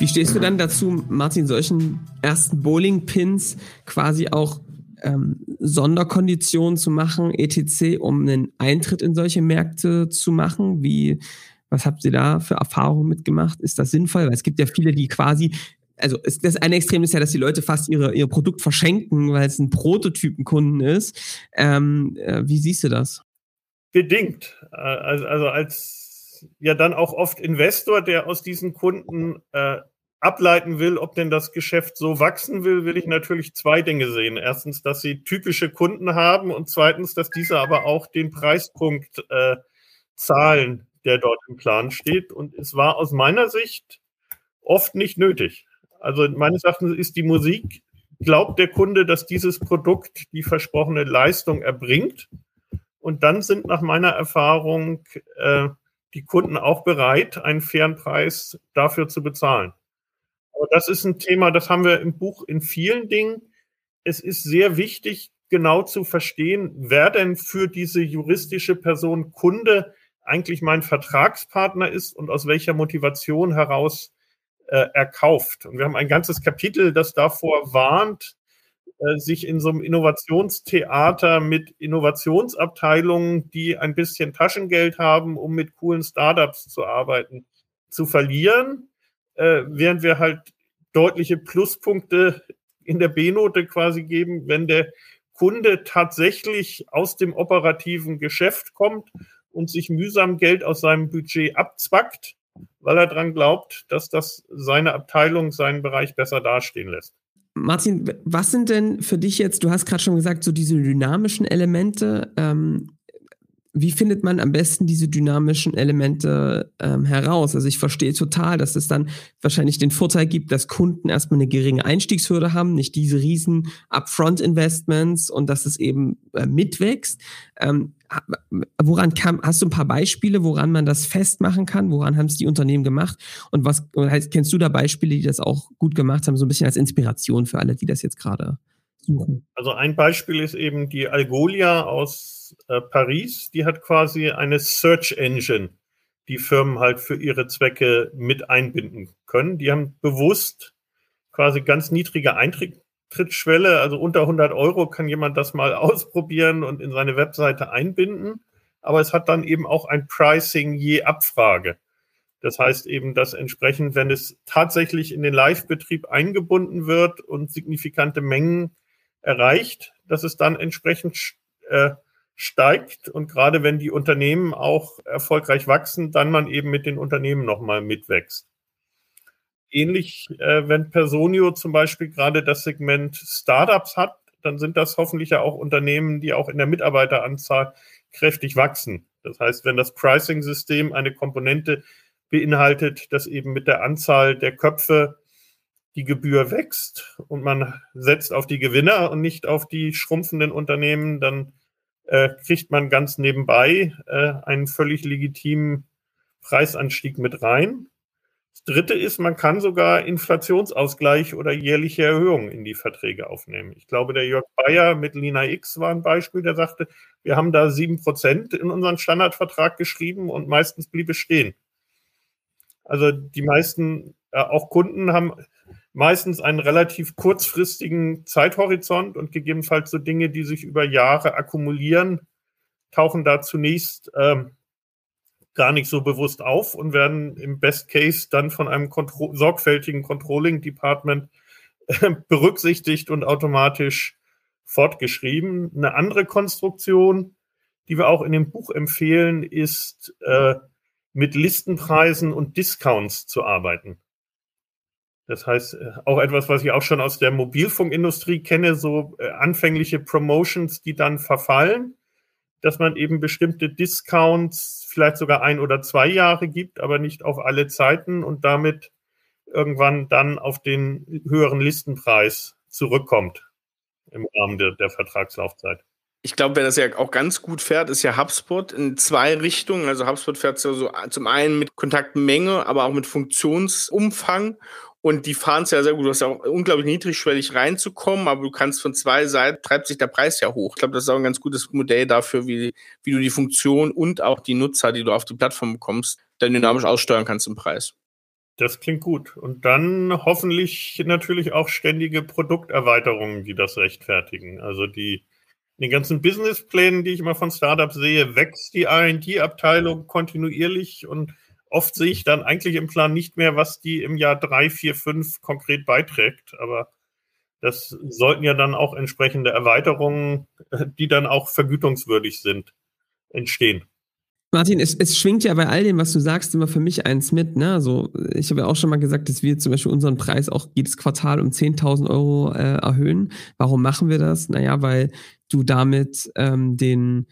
Wie stehst du dann dazu, Martin, solchen ersten Bowling-Pins quasi auch ähm, Sonderkonditionen zu machen, etc., um einen Eintritt in solche Märkte zu machen? Wie, was habt ihr da für Erfahrungen mitgemacht? Ist das sinnvoll? Weil es gibt ja viele, die quasi also es, das eine Extrem ist ja, dass die Leute fast ihre, ihr Produkt verschenken, weil es ein Prototypenkunden ist. Ähm, äh, wie siehst du das? Bedingt. Also, also als ja dann auch oft Investor, der aus diesen Kunden äh, ableiten will, ob denn das Geschäft so wachsen will, will ich natürlich zwei Dinge sehen. Erstens, dass sie typische Kunden haben und zweitens, dass diese aber auch den Preispunkt äh, zahlen, der dort im Plan steht. Und es war aus meiner Sicht oft nicht nötig. Also meines Erachtens ist die Musik, glaubt der Kunde, dass dieses Produkt die versprochene Leistung erbringt. Und dann sind nach meiner Erfahrung äh, die Kunden auch bereit, einen fairen Preis dafür zu bezahlen. Das ist ein Thema, das haben wir im Buch in vielen Dingen. Es ist sehr wichtig, genau zu verstehen, wer denn für diese juristische Person Kunde eigentlich mein Vertragspartner ist und aus welcher Motivation heraus äh, er kauft. Und wir haben ein ganzes Kapitel, das davor warnt, äh, sich in so einem Innovationstheater mit Innovationsabteilungen, die ein bisschen Taschengeld haben, um mit coolen Startups zu arbeiten, zu verlieren äh, während wir halt deutliche Pluspunkte in der B-Note quasi geben, wenn der Kunde tatsächlich aus dem operativen Geschäft kommt und sich mühsam Geld aus seinem Budget abzwackt, weil er daran glaubt, dass das seine Abteilung, seinen Bereich besser dastehen lässt. Martin, was sind denn für dich jetzt, du hast gerade schon gesagt, so diese dynamischen Elemente, ähm, wie findet man am besten diese dynamischen Elemente ähm, heraus? Also ich verstehe total, dass es dann wahrscheinlich den Vorteil gibt, dass Kunden erstmal eine geringe Einstiegshürde haben, nicht diese riesen Upfront-Investments und dass es eben äh, mitwächst. Ähm, woran kam, hast du ein paar Beispiele, woran man das festmachen kann? Woran haben es die Unternehmen gemacht? Und was heißt, kennst du da Beispiele, die das auch gut gemacht haben, so ein bisschen als Inspiration für alle, die das jetzt gerade suchen? Also ein Beispiel ist eben die Algolia aus äh, Paris, die hat quasi eine Search Engine, die Firmen halt für ihre Zwecke mit einbinden können. Die haben bewusst quasi ganz niedrige Eintrittsschwelle, also unter 100 Euro kann jemand das mal <laughs> ausprobieren und in seine Webseite einbinden. Aber es hat dann eben auch ein Pricing je Abfrage. Das heißt eben, dass entsprechend, wenn es tatsächlich in den Live-Betrieb eingebunden wird und signifikante Mengen erreicht, dass es dann entsprechend äh, steigt und gerade wenn die Unternehmen auch erfolgreich wachsen, dann man eben mit den Unternehmen nochmal mitwächst. Ähnlich, äh, wenn Personio zum Beispiel gerade das Segment Startups hat, dann sind das hoffentlich ja auch Unternehmen, die auch in der Mitarbeiteranzahl kräftig wachsen. Das heißt, wenn das Pricing-System eine Komponente beinhaltet, dass eben mit der Anzahl der Köpfe die Gebühr wächst und man setzt auf die Gewinner und nicht auf die schrumpfenden Unternehmen, dann äh, kriegt man ganz nebenbei äh, einen völlig legitimen Preisanstieg mit rein. Das dritte ist, man kann sogar Inflationsausgleich oder jährliche Erhöhungen in die Verträge aufnehmen. Ich glaube, der Jörg Bayer mit Lina X war ein Beispiel, der sagte, wir haben da sieben Prozent in unseren Standardvertrag geschrieben und meistens blieb es stehen. Also die meisten, äh, auch Kunden haben meistens einen relativ kurzfristigen Zeithorizont und gegebenenfalls so Dinge, die sich über Jahre akkumulieren, tauchen da zunächst ähm, gar nicht so bewusst auf und werden im Best Case dann von einem Kontro sorgfältigen Controlling Department äh, <laughs> berücksichtigt und automatisch fortgeschrieben. Eine andere Konstruktion, die wir auch in dem Buch empfehlen, ist äh, mit Listenpreisen und Discounts zu arbeiten. Das heißt, äh, auch etwas, was ich auch schon aus der Mobilfunkindustrie kenne, so äh, anfängliche Promotions, die dann verfallen, dass man eben bestimmte Discounts vielleicht sogar ein oder zwei Jahre gibt, aber nicht auf alle Zeiten und damit irgendwann dann auf den höheren Listenpreis zurückkommt im Rahmen der, der Vertragslaufzeit ich glaube, wer das ja auch ganz gut fährt, ist ja HubSpot in zwei Richtungen. Also HubSpot fährt so, so zum einen mit Kontaktmenge, aber auch mit Funktionsumfang. Und die fahren es ja sehr gut. Du hast ja auch unglaublich niedrigschwellig reinzukommen, aber du kannst von zwei Seiten, treibt sich der Preis ja hoch. Ich glaube, das ist auch ein ganz gutes Modell dafür, wie, wie du die Funktion und auch die Nutzer, die du auf die Plattform bekommst, dann dynamisch aussteuern kannst im Preis. Das klingt gut. Und dann hoffentlich natürlich auch ständige Produkterweiterungen, die das rechtfertigen. Also die den ganzen Businessplänen, die ich immer von Startups sehe, wächst die R&D-Abteilung kontinuierlich und oft sehe ich dann eigentlich im Plan nicht mehr, was die im Jahr drei, vier, fünf konkret beiträgt. Aber das sollten ja dann auch entsprechende Erweiterungen, die dann auch vergütungswürdig sind, entstehen. Martin, es, es schwingt ja bei all dem, was du sagst, immer für mich eins mit. Ne? Also, ich habe ja auch schon mal gesagt, dass wir zum Beispiel unseren Preis auch jedes Quartal um 10.000 Euro äh, erhöhen. Warum machen wir das? Naja, weil du damit ähm, den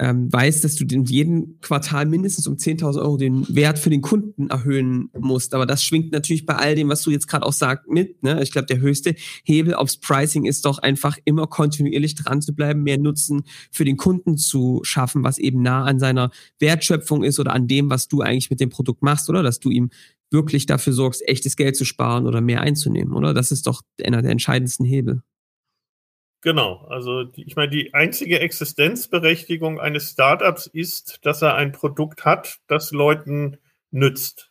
ähm, weißt, dass du in jedem Quartal mindestens um 10.000 Euro den Wert für den Kunden erhöhen musst. Aber das schwingt natürlich bei all dem, was du jetzt gerade auch sagst, mit. Ne? Ich glaube, der höchste Hebel aufs Pricing ist doch einfach immer kontinuierlich dran zu bleiben, mehr Nutzen für den Kunden zu schaffen, was eben nah an seiner Wertschöpfung ist oder an dem, was du eigentlich mit dem Produkt machst, oder? Dass du ihm wirklich dafür sorgst, echtes Geld zu sparen oder mehr einzunehmen, oder? Das ist doch einer der entscheidendsten Hebel. Genau, also die, ich meine, die einzige Existenzberechtigung eines Startups ist, dass er ein Produkt hat, das Leuten nützt.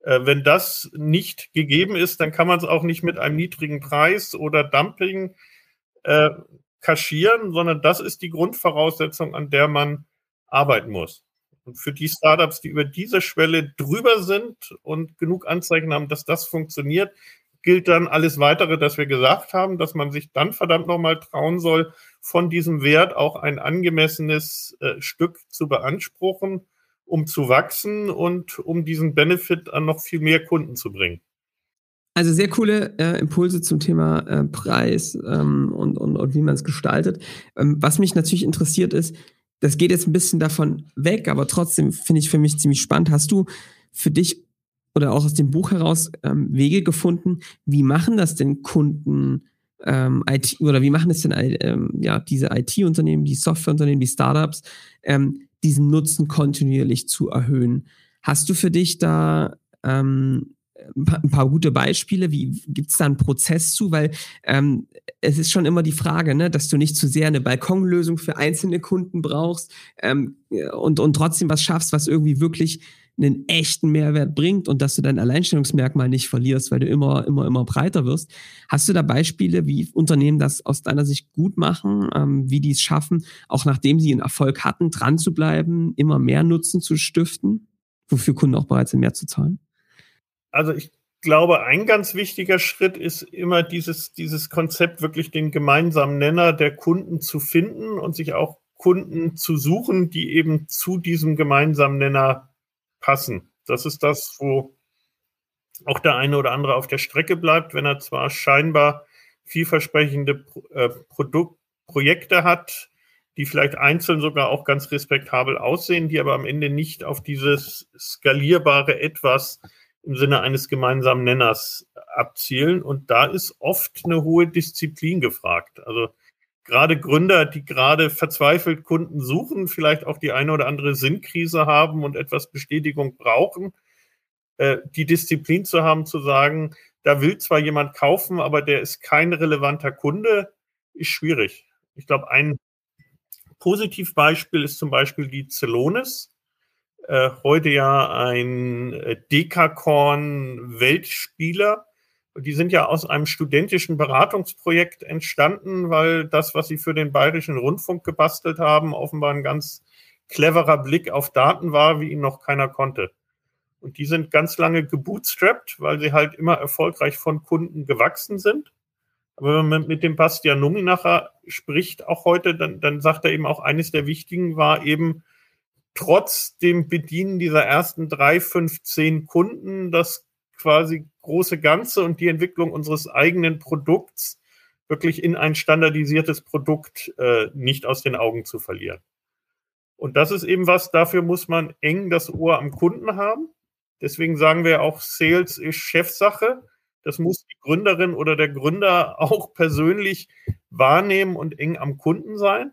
Äh, wenn das nicht gegeben ist, dann kann man es auch nicht mit einem niedrigen Preis oder Dumping äh, kaschieren, sondern das ist die Grundvoraussetzung, an der man arbeiten muss. Und für die Startups, die über diese Schwelle drüber sind und genug Anzeichen haben, dass das funktioniert, gilt dann alles weitere, das wir gesagt haben, dass man sich dann verdammt nochmal trauen soll, von diesem Wert auch ein angemessenes äh, Stück zu beanspruchen, um zu wachsen und um diesen Benefit an noch viel mehr Kunden zu bringen. Also sehr coole äh, Impulse zum Thema äh, Preis ähm, und, und, und wie man es gestaltet. Ähm, was mich natürlich interessiert ist, das geht jetzt ein bisschen davon weg, aber trotzdem finde ich für mich ziemlich spannend. Hast du für dich oder auch aus dem Buch heraus ähm, Wege gefunden, wie machen das denn Kunden ähm, IT oder wie machen es denn ähm, ja diese IT-Unternehmen, die Softwareunternehmen, die Startups, ähm, diesen Nutzen kontinuierlich zu erhöhen? Hast du für dich da ähm, ein paar gute Beispiele? Wie gibt es da einen Prozess zu? Weil ähm, es ist schon immer die Frage, ne, dass du nicht zu sehr eine Balkonlösung für einzelne Kunden brauchst ähm, und, und trotzdem was schaffst, was irgendwie wirklich einen echten Mehrwert bringt und dass du dein Alleinstellungsmerkmal nicht verlierst, weil du immer, immer, immer breiter wirst. Hast du da Beispiele, wie Unternehmen das aus deiner Sicht gut machen, ähm, wie die es schaffen, auch nachdem sie einen Erfolg hatten, dran zu bleiben, immer mehr Nutzen zu stiften, wofür Kunden auch bereit sind, mehr zu zahlen? Also ich glaube, ein ganz wichtiger Schritt ist immer dieses, dieses Konzept, wirklich den gemeinsamen Nenner der Kunden zu finden und sich auch Kunden zu suchen, die eben zu diesem gemeinsamen Nenner passen. Das ist das, wo auch der eine oder andere auf der Strecke bleibt, wenn er zwar scheinbar vielversprechende äh, Produkt, Projekte hat, die vielleicht einzeln sogar auch ganz respektabel aussehen, die aber am Ende nicht auf dieses skalierbare Etwas im Sinne eines gemeinsamen Nenners abzielen. Und da ist oft eine hohe Disziplin gefragt. Also gerade Gründer, die gerade verzweifelt Kunden suchen, vielleicht auch die eine oder andere Sinnkrise haben und etwas Bestätigung brauchen, äh, die Disziplin zu haben, zu sagen, da will zwar jemand kaufen, aber der ist kein relevanter Kunde, ist schwierig. Ich glaube, ein Positivbeispiel ist zum Beispiel die Celonis. Äh, heute ja ein äh, Dekakorn-Weltspieler. Die sind ja aus einem studentischen Beratungsprojekt entstanden, weil das, was sie für den Bayerischen Rundfunk gebastelt haben, offenbar ein ganz cleverer Blick auf Daten war, wie ihn noch keiner konnte. Und die sind ganz lange gebootstrapped, weil sie halt immer erfolgreich von Kunden gewachsen sind. Aber wenn man mit dem Bastian Numi nachher spricht, auch heute, dann, dann sagt er eben auch, eines der wichtigen war eben, trotz dem Bedienen dieser ersten drei, fünf, zehn Kunden, das quasi große Ganze und die Entwicklung unseres eigenen Produkts wirklich in ein standardisiertes Produkt äh, nicht aus den Augen zu verlieren. Und das ist eben was, dafür muss man eng das Ohr am Kunden haben. Deswegen sagen wir auch, Sales ist Chefsache. Das muss die Gründerin oder der Gründer <laughs> auch persönlich wahrnehmen und eng am Kunden sein.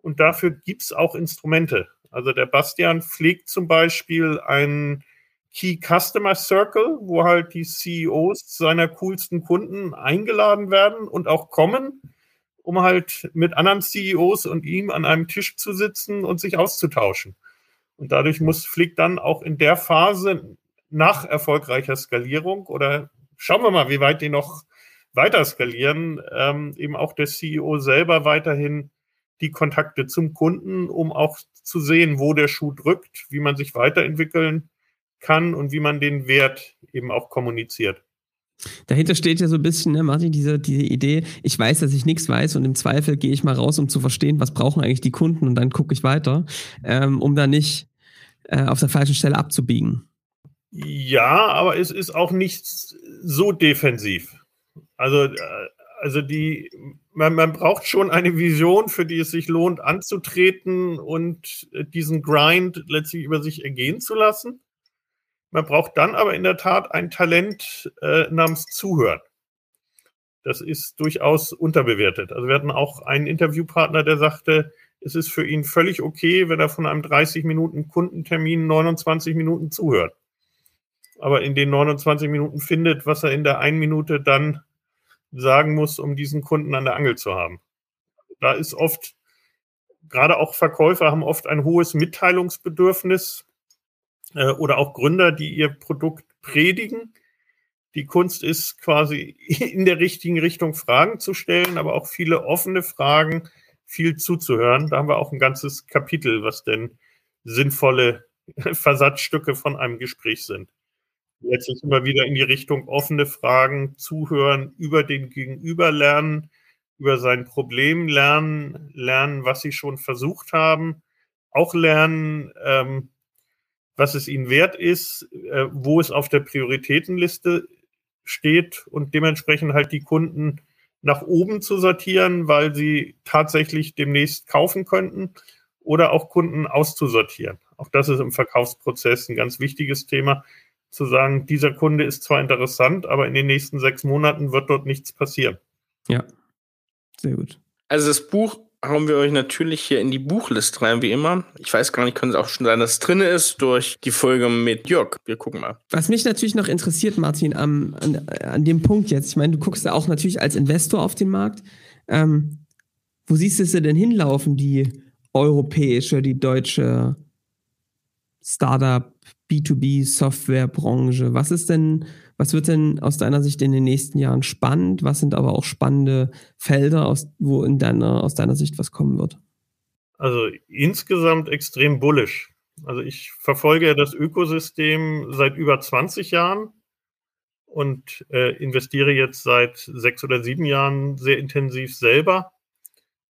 Und dafür gibt es auch Instrumente. Also der Bastian pflegt zum Beispiel einen Key Customer Circle, wo halt die CEOs seiner coolsten Kunden eingeladen werden und auch kommen, um halt mit anderen CEOs und ihm an einem Tisch zu sitzen und sich auszutauschen. Und dadurch muss Flick dann auch in der Phase nach erfolgreicher Skalierung oder schauen wir mal, wie weit die noch weiter skalieren, ähm, eben auch der CEO selber weiterhin die Kontakte zum Kunden, um auch zu sehen, wo der Schuh drückt, wie man sich weiterentwickeln kann und wie man den Wert eben auch kommuniziert. Dahinter steht ja so ein bisschen, ne, Martin, diese, diese Idee, ich weiß, dass ich nichts weiß und im Zweifel gehe ich mal raus, um zu verstehen, was brauchen eigentlich die Kunden und dann gucke ich weiter, ähm, um da nicht äh, auf der falschen Stelle abzubiegen. Ja, aber es ist auch nicht so defensiv. Also, äh, also die, man, man braucht schon eine Vision, für die es sich lohnt, anzutreten und äh, diesen Grind letztlich über sich ergehen zu lassen. Man braucht dann aber in der Tat ein Talent äh, namens Zuhören. Das ist durchaus unterbewertet. Also wir hatten auch einen Interviewpartner, der sagte, es ist für ihn völlig okay, wenn er von einem 30 Minuten Kundentermin 29 Minuten zuhört. Aber in den 29 Minuten findet, was er in der einen Minute dann sagen muss, um diesen Kunden an der Angel zu haben. Da ist oft, gerade auch Verkäufer haben oft ein hohes Mitteilungsbedürfnis äh, oder auch Gründer, die ihr Produkt predigen. Die Kunst ist quasi <laughs> in der richtigen Richtung Fragen zu stellen, aber auch viele offene Fragen, viel zuzuhören. Da haben wir auch ein ganzes Kapitel, was denn sinnvolle <laughs> Versatzstücke von einem Gespräch sind. Letztlich immer wieder in die Richtung offene Fragen, zuhören, über den Gegenüber lernen, über sein Problem lernen, lernen, was sie schon versucht haben, auch lernen, ähm, was es ihnen wert ist, äh, wo es auf der Prioritätenliste steht und dementsprechend halt die Kunden nach oben zu sortieren, weil sie tatsächlich demnächst kaufen könnten oder auch Kunden auszusortieren. Auch das ist im Verkaufsprozess ein ganz wichtiges Thema, zu sagen, dieser Kunde ist zwar interessant, aber in den nächsten sechs Monaten wird dort nichts passieren. Ja, sehr gut. Also das Buch hauen wir euch natürlich hier in die Buchlist rein, wie immer. Ich weiß gar nicht, könnte es auch schon sein, dass es drin ist durch die Folge mit Jörg. Wir gucken mal. Was mich natürlich noch interessiert, Martin, am, an, an dem Punkt jetzt, ich meine, du guckst ja auch natürlich als Investor auf den Markt. Ähm, wo siehst du es denn hinlaufen, die europäische, die deutsche Startup, B2B, Softwarebranche? Was ist denn was wird denn aus deiner Sicht in den nächsten Jahren spannend? Was sind aber auch spannende Felder, aus, wo in deiner, aus deiner Sicht was kommen wird? Also insgesamt extrem bullish. Also ich verfolge das Ökosystem seit über 20 Jahren und äh, investiere jetzt seit sechs oder sieben Jahren sehr intensiv selber,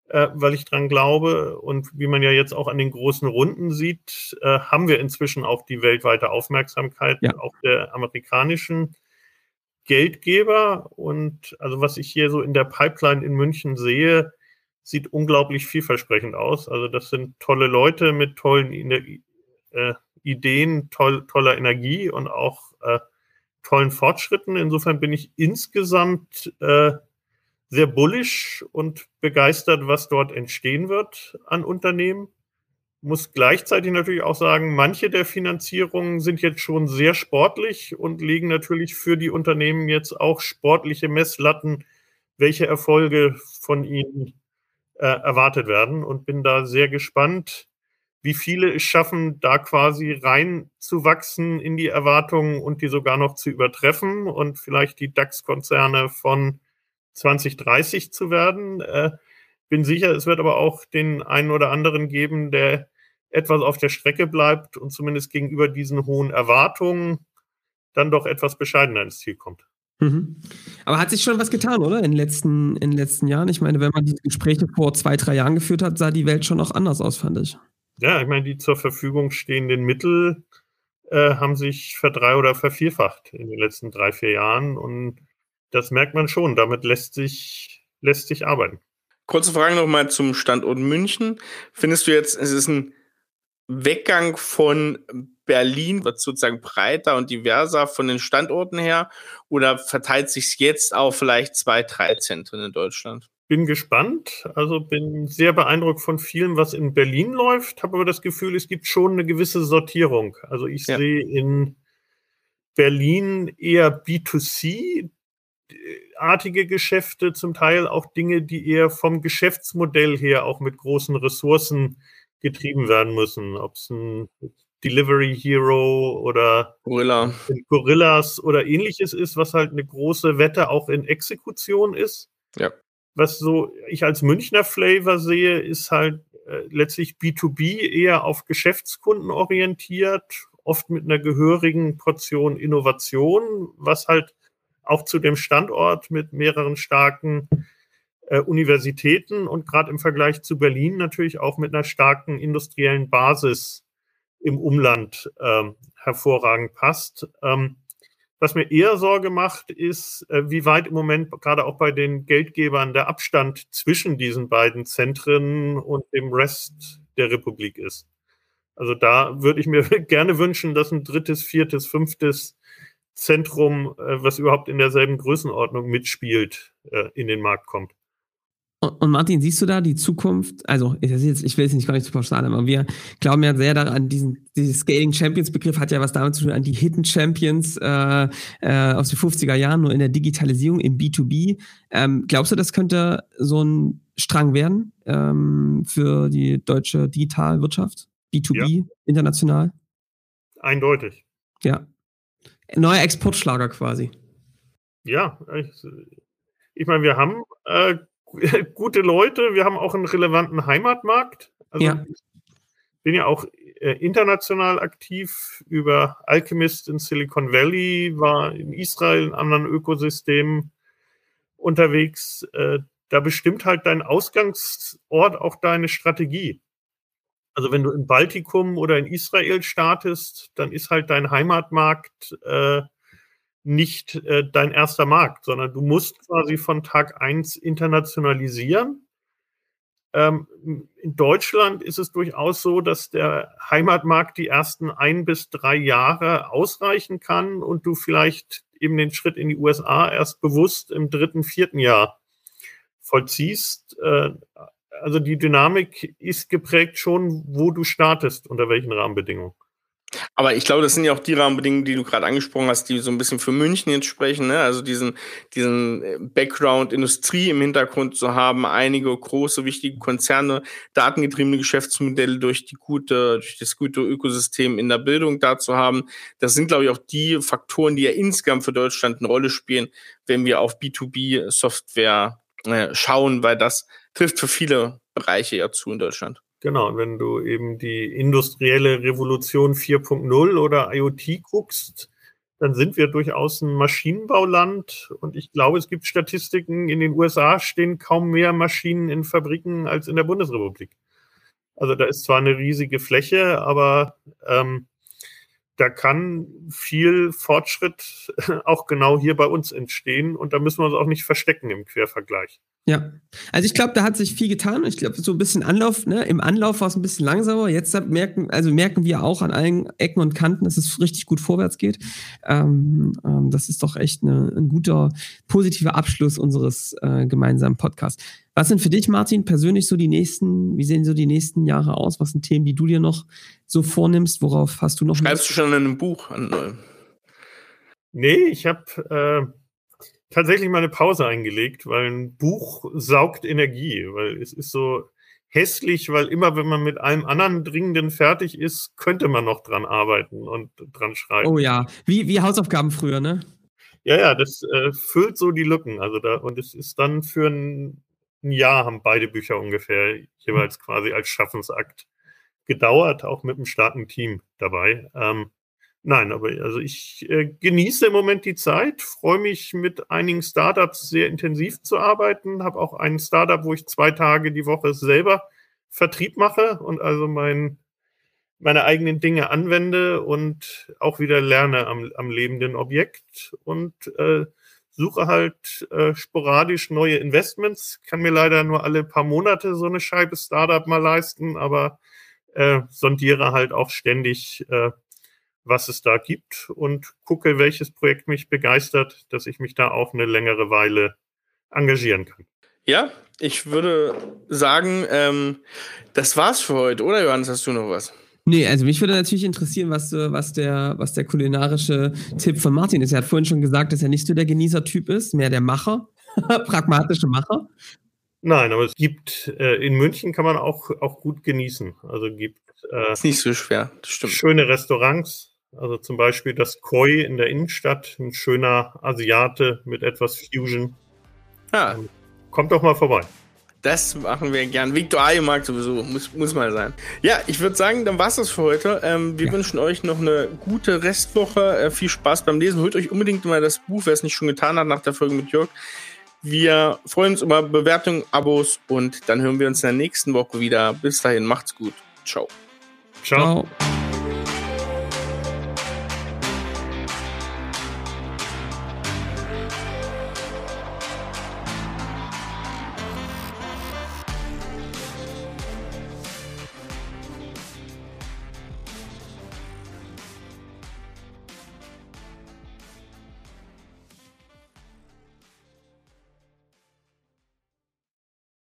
äh, weil ich dran glaube. Und wie man ja jetzt auch an den großen Runden sieht, äh, haben wir inzwischen auch die weltweite Aufmerksamkeit, ja. auch der amerikanischen Geldgeber. Und also was ich hier so in der Pipeline in München sehe, sieht unglaublich vielversprechend aus. Also das sind tolle Leute mit tollen äh, Ideen, toll, toller Energie und auch äh, tollen Fortschritten. Insofern bin ich insgesamt äh, sehr bullisch und begeistert, was dort entstehen wird an Unternehmen. Muss gleichzeitig natürlich auch sagen, manche der Finanzierungen sind jetzt schon sehr sportlich und legen natürlich für die Unternehmen jetzt auch sportliche Messlatten, welche Erfolge von ihnen äh, erwartet werden und bin da sehr gespannt, wie viele es schaffen, da quasi reinzuwachsen in die Erwartungen und die sogar noch zu übertreffen und vielleicht die DAX-Konzerne von 2030 zu werden. Äh, bin sicher, es wird aber auch den einen oder anderen geben, der etwas auf der Strecke bleibt und zumindest gegenüber diesen hohen Erwartungen dann doch etwas bescheidener ins Ziel kommt. Mhm. Aber hat sich schon was getan, oder? In den, letzten, in den letzten Jahren? Ich meine, wenn man diese Gespräche vor zwei, drei Jahren geführt hat, sah die Welt schon noch anders aus, fand ich. Ja, ich meine, die zur Verfügung stehenden Mittel äh, haben sich verdrei- oder vervierfacht in den letzten drei, vier Jahren. Und das merkt man schon. Damit lässt sich, lässt sich arbeiten. Kurze Frage nochmal zum Standort München. Findest du jetzt, es ist ein Weggang von Berlin, wird sozusagen breiter und diverser von den Standorten her? Oder verteilt sich jetzt auf vielleicht zwei, drei Zentren in Deutschland? bin gespannt. Also bin sehr beeindruckt von vielem, was in Berlin läuft, habe aber das Gefühl, es gibt schon eine gewisse Sortierung. Also ich ja. sehe in Berlin eher B2C artige Geschäfte, zum Teil auch Dinge, die eher vom Geschäftsmodell her auch mit großen Ressourcen getrieben werden müssen. Ob es ein Delivery Hero oder Gorilla. Gorillas oder ähnliches ist, was halt eine große Wette auch in Exekution ist. Ja was so ich als Münchner Flavor sehe, ist halt äh, letztlich B2B eher auf Geschäftskunden orientiert, oft mit einer gehörigen Portion Innovation, was halt auch zu dem Standort mit mehreren starken äh, Universitäten und gerade im Vergleich zu Berlin natürlich auch mit einer starken industriellen Basis im Umland ähm, hervorragend passt. Ähm, was mir eher Sorge macht, ist, äh, wie weit im Moment gerade auch bei den Geldgebern der Abstand zwischen diesen beiden Zentren und dem Rest der Republik ist. Also da würde ich mir <laughs> gerne wünschen, dass ein drittes, viertes, fünftes Zentrum, äh, was überhaupt in derselben Größenordnung mitspielt, äh, in den Markt kommt. Und Martin, siehst du da die Zukunft? Also, ich, will es nicht gar nicht zu pauschal, aber wir glauben ja sehr daran, diesen, diesen Scaling Champions Begriff hat ja was damit zu tun, an die Hidden Champions äh, äh, aus den 50er Jahren, nur in der Digitalisierung, im B2B. Ähm, glaubst du, das könnte so ein Strang werden ähm, für die deutsche Digitalwirtschaft? B2B, ja. international? Eindeutig. Ja. Neuer Exportschlager quasi. Ja, ich, ich meine, wir haben äh, <laughs> gute Leute. Wir haben auch einen relevanten Heimatmarkt. Also ja. ich bin ja auch äh, international aktiv über Alchemist in Silicon Valley, war in Israel in anderen Ökosystemen unterwegs. Äh, da bestimmt halt dein Ausgangsort auch deine Strategie. Also wenn du im Baltikum oder in Israel startest, dann ist halt dein Heimatmarkt äh, nicht äh, dein erster Markt, sondern du musst quasi von Tag 1 internationalisieren. Ähm, in Deutschland ist es durchaus so, dass der Heimatmarkt die ersten ein bis drei Jahre ausreichen kann und du vielleicht eben den Schritt in die USA erst bewusst im dritten, vierten Jahr vollziehst. Äh, also die Dynamik ist geprägt schon, wo du startest, unter welchen Rahmenbedingungen. Aber ich glaube, das sind ja auch die Rahmenbedingungen, die du gerade angesprochen hast, die so ein bisschen für München jetzt sprechen. Ne? Also diesen, diesen äh, Background Industrie im Hintergrund zu haben, einige große, wichtige Konzerne, datengetriebene Geschäftsmodelle durch die gute, durch das gute Ökosystem in der Bildung da zu haben. Das sind, glaube ich, auch die Faktoren, die ja insgesamt für Deutschland eine Rolle spielen, wenn wir auf B2B-Software äh, schauen, weil das trifft für viele Bereiche ja zu in Deutschland. Genau, wenn du eben die industrielle Revolution 4.0 oder IoT guckst, dann sind wir durchaus ein Maschinenbauland. Und ich glaube, es gibt Statistiken, in den USA stehen kaum mehr Maschinen in Fabriken als in der Bundesrepublik. Also da ist zwar eine riesige Fläche, aber ähm, da kann viel Fortschritt <laughs> auch genau hier bei uns entstehen und da müssen wir uns auch nicht verstecken im Quervergleich. Ja, also ich glaube, da hat sich viel getan. Ich glaube, so ein bisschen Anlauf, ne? Im Anlauf war es ein bisschen langsamer. Jetzt merken, also merken wir auch an allen Ecken und Kanten, dass es richtig gut vorwärts geht. Ähm, ähm, das ist doch echt eine, ein guter, positiver Abschluss unseres äh, gemeinsamen Podcasts. Was sind für dich, Martin, persönlich so die nächsten, wie sehen so die nächsten Jahre aus? Was sind Themen, die du dir noch so vornimmst? Worauf hast du noch? Schreibst du schon in einem Buch? An, äh nee, ich habe äh tatsächlich mal eine Pause eingelegt, weil ein Buch saugt Energie, weil es ist so hässlich, weil immer, wenn man mit allem anderen Dringenden fertig ist, könnte man noch dran arbeiten und dran schreiben. Oh ja, wie, wie Hausaufgaben früher, ne? Ja, ja, das äh, füllt so die Lücken. Also da, und es ist dann für ein, ein Jahr haben beide Bücher ungefähr jeweils quasi als Schaffensakt gedauert, auch mit einem starken Team dabei. Ähm, Nein, aber also ich äh, genieße im Moment die Zeit, freue mich mit einigen Startups sehr intensiv zu arbeiten, habe auch ein Startup, wo ich zwei Tage die Woche selber Vertrieb mache und also mein, meine eigenen Dinge anwende und auch wieder lerne am, am lebenden Objekt und äh, suche halt äh, sporadisch neue Investments. Kann mir leider nur alle paar Monate so eine Scheibe Startup mal leisten, aber äh, sondiere halt auch ständig äh, was es da gibt und gucke, welches Projekt mich begeistert, dass ich mich da auch eine längere Weile engagieren kann. Ja, ich würde sagen, ähm, das war's für heute, oder Johannes, hast du noch was? Nee, also mich würde natürlich interessieren, was, was, der, was der kulinarische Tipp von Martin ist. Er hat vorhin schon gesagt, dass er nicht so der Genießertyp ist, mehr der Macher, <laughs> pragmatische Macher. Nein, aber es gibt, äh, in München kann man auch, auch gut genießen. Also gibt äh, ist nicht so schwer, das stimmt. Schöne Restaurants, also zum Beispiel das Koi in der Innenstadt, ein schöner Asiate mit etwas Fusion. Ja. Ähm, kommt doch mal vorbei. Das machen wir gern. Victor Ayemark sowieso, muss, muss mal sein. Ja, ich würde sagen, dann war's das für heute. Ähm, wir ja. wünschen euch noch eine gute Restwoche. Äh, viel Spaß beim Lesen. Holt euch unbedingt mal das Buch, wer es nicht schon getan hat nach der Folge mit Jörg. Wir freuen uns über Bewertungen, Abos und dann hören wir uns in der nächsten Woche wieder. Bis dahin, macht's gut. Ciao. Ciao. Ciao.